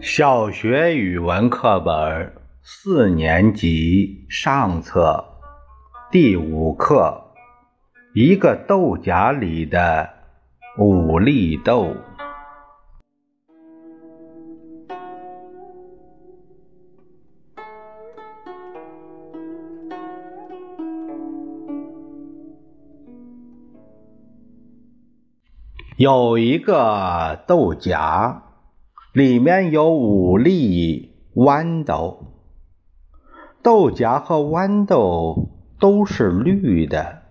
小学语文课本四年级上册第五课，一个豆荚里的五粒豆。有一个豆荚。里面有五粒豌豆，豆荚和豌豆都是绿的。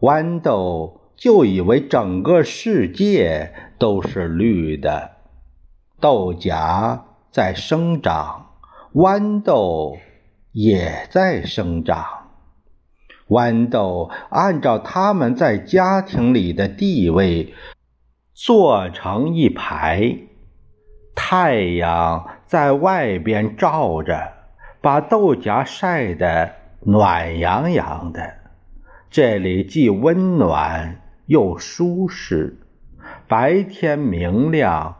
豌豆就以为整个世界都是绿的。豆荚在生长，豌豆也在生长。豌豆按照它们在家庭里的地位，做成一排。太阳在外边照着，把豆荚晒得暖洋洋的。这里既温暖又舒适，白天明亮，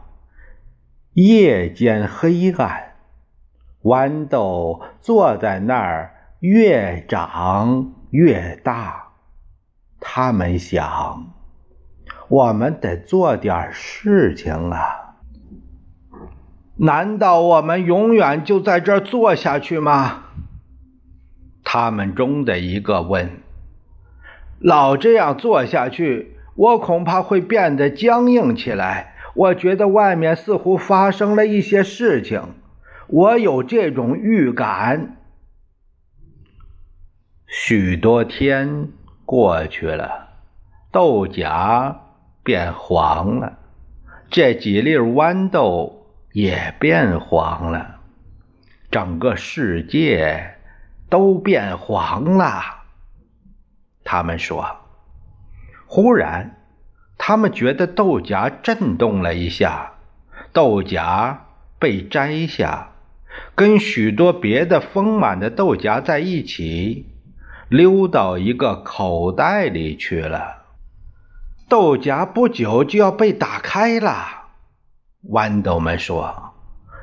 夜间黑暗。豌豆坐在那儿，越长越大。他们想：我们得做点事情啊。难道我们永远就在这儿坐下去吗？他们中的一个问：“老这样坐下去，我恐怕会变得僵硬起来。我觉得外面似乎发生了一些事情，我有这种预感。”许多天过去了，豆荚变黄了，这几粒豌豆。也变黄了，整个世界都变黄了。他们说：“忽然，他们觉得豆荚震动了一下，豆荚被摘下，跟许多别的丰满的豆荚在一起，溜到一个口袋里去了。豆荚不久就要被打开了。”豌豆们说：“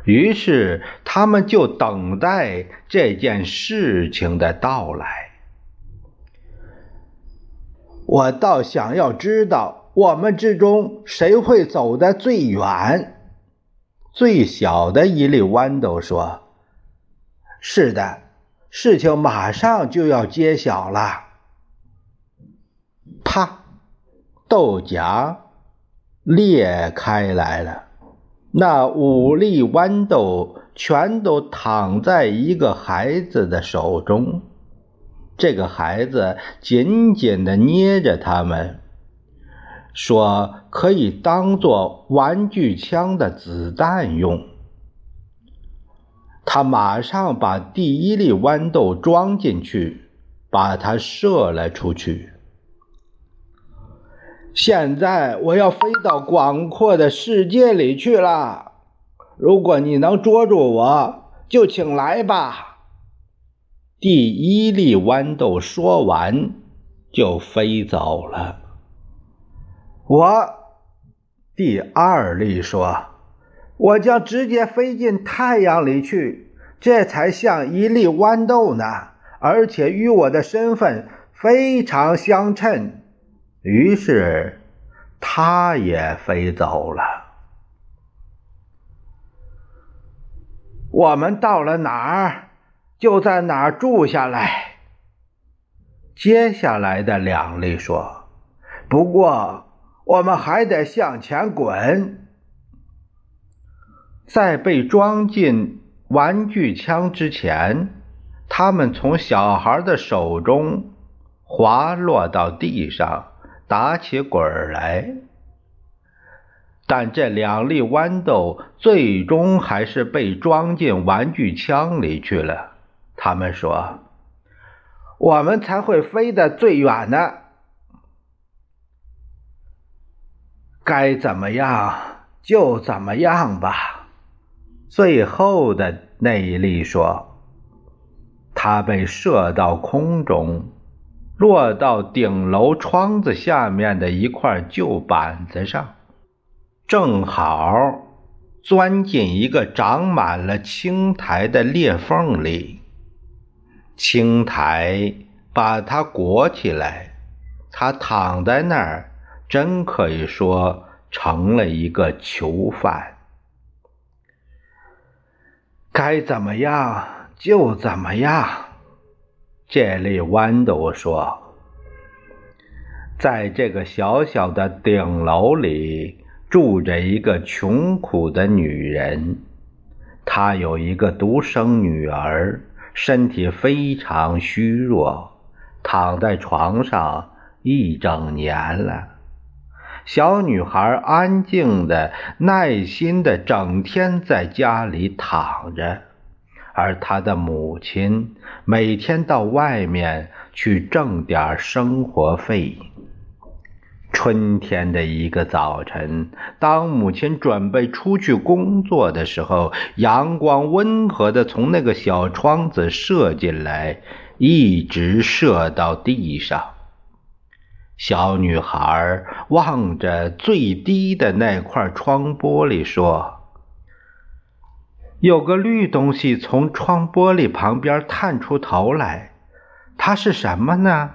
于是他们就等待这件事情的到来。我倒想要知道，我们之中谁会走得最远？”最小的一粒豌豆说：“是的，事情马上就要揭晓了。”啪，豆荚裂开来了。那五粒豌豆全都躺在一个孩子的手中，这个孩子紧紧地捏着它们，说可以当做玩具枪的子弹用。他马上把第一粒豌豆装进去，把它射了出去。现在我要飞到广阔的世界里去了。如果你能捉住我，就请来吧。第一粒豌豆说完，就飞走了。我，第二粒说：“我将直接飞进太阳里去，这才像一粒豌豆呢，而且与我的身份非常相称。”于是，他也飞走了。我们到了哪儿，就在哪儿住下来。接下来的两粒说：“不过，我们还得向前滚。”在被装进玩具枪之前，他们从小孩的手中滑落到地上。打起滚来，但这两粒豌豆最终还是被装进玩具枪里去了。他们说：“我们才会飞得最远呢。”该怎么样就怎么样吧。最后的那一粒说：“它被射到空中。”落到顶楼窗子下面的一块旧板子上，正好钻进一个长满了青苔的裂缝里，青苔把它裹起来，它躺在那儿，真可以说成了一个囚犯。该怎么样就怎么样，这粒豌豆说。在这个小小的顶楼里，住着一个穷苦的女人。她有一个独生女儿，身体非常虚弱，躺在床上一整年了。小女孩安静的、耐心的，整天在家里躺着，而她的母亲每天到外面去挣点生活费。春天的一个早晨，当母亲准备出去工作的时候，阳光温和的从那个小窗子射进来，一直射到地上。小女孩望着最低的那块窗玻璃说：“有个绿东西从窗玻璃旁边探出头来，它是什么呢？”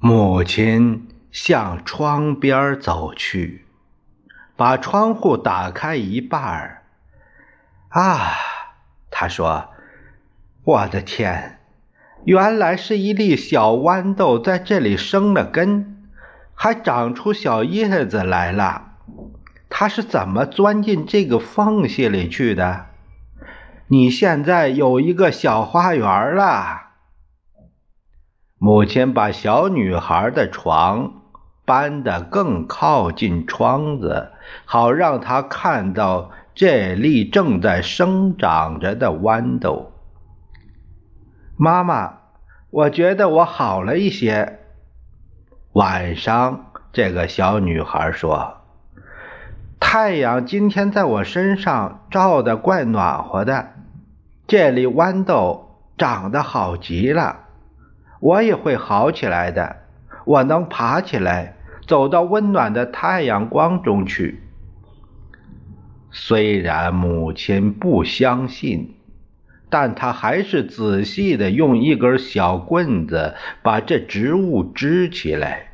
母亲。向窗边走去，把窗户打开一半儿。啊，他说：“我的天，原来是一粒小豌豆在这里生了根，还长出小叶子来了。它是怎么钻进这个缝隙里去的？你现在有一个小花园了。”母亲把小女孩的床。搬得更靠近窗子，好让他看到这粒正在生长着的豌豆。妈妈，我觉得我好了一些。晚上，这个小女孩说：“太阳今天在我身上照得怪暖和的，这粒豌豆长得好极了，我也会好起来的，我能爬起来。”走到温暖的太阳光中去。虽然母亲不相信，但她还是仔细的用一根小棍子把这植物支起来，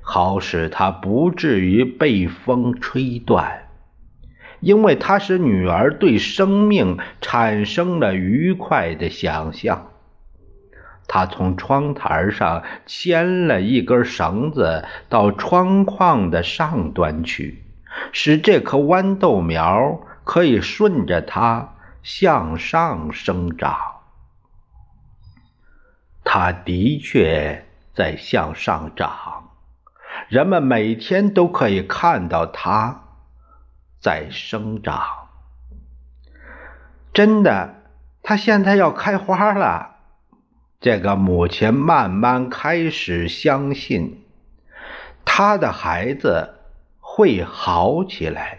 好使它不至于被风吹断。因为它使女儿对生命产生了愉快的想象。他从窗台上牵了一根绳子到窗框的上端去，使这棵豌豆苗可以顺着它向上生长。它的确在向上长，人们每天都可以看到它在生长。真的，它现在要开花了。这个母亲慢慢开始相信，她的孩子会好起来。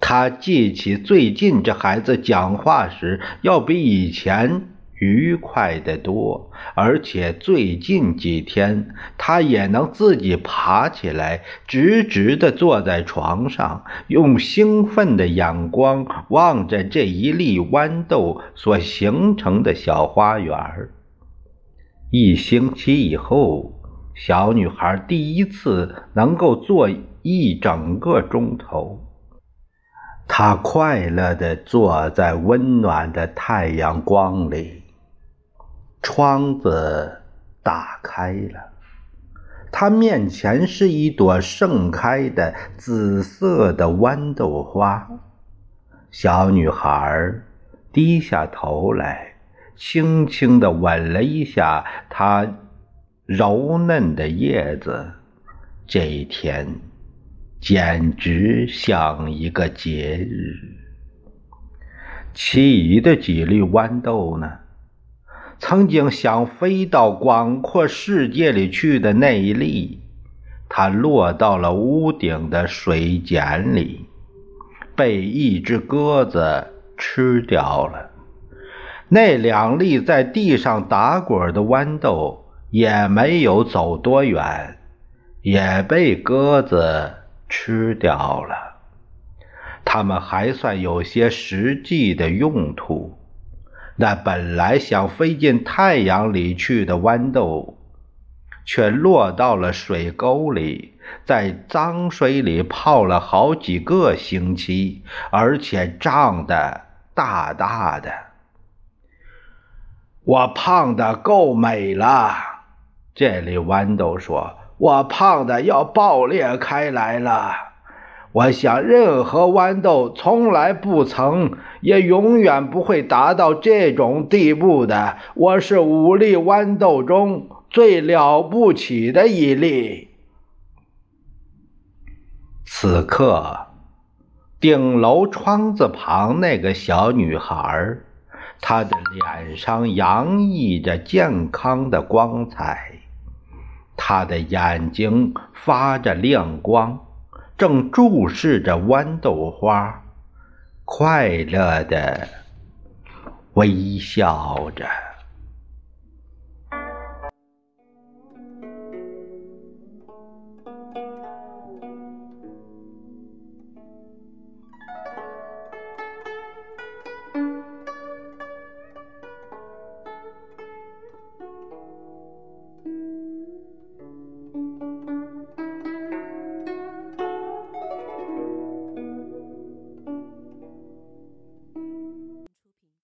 她记起最近这孩子讲话时要比以前愉快得多，而且最近几天他也能自己爬起来，直直地坐在床上，用兴奋的眼光望着这一粒豌豆所形成的小花园。一星期以后，小女孩第一次能够坐一整个钟头。她快乐地坐在温暖的太阳光里。窗子打开了，她面前是一朵盛开的紫色的豌豆花。小女孩低下头来。轻轻地吻了一下它柔嫩的叶子，这一天简直像一个节日。其余的几粒豌豆呢？曾经想飞到广阔世界里去的那一粒，它落到了屋顶的水茧里，被一只鸽子吃掉了。那两粒在地上打滚的豌豆也没有走多远，也被鸽子吃掉了。它们还算有些实际的用途。那本来想飞进太阳里去的豌豆，却落到了水沟里，在脏水里泡了好几个星期，而且胀得大大的。我胖的够美了，这里豌豆说：“我胖的要爆裂开来了。”我想，任何豌豆从来不曾，也永远不会达到这种地步的。我是五粒豌豆中最了不起的一粒。此刻，顶楼窗子旁那个小女孩，她的脸上洋溢着健康的光彩，她的眼睛发着亮光。正注视着豌豆花，快乐的微笑着。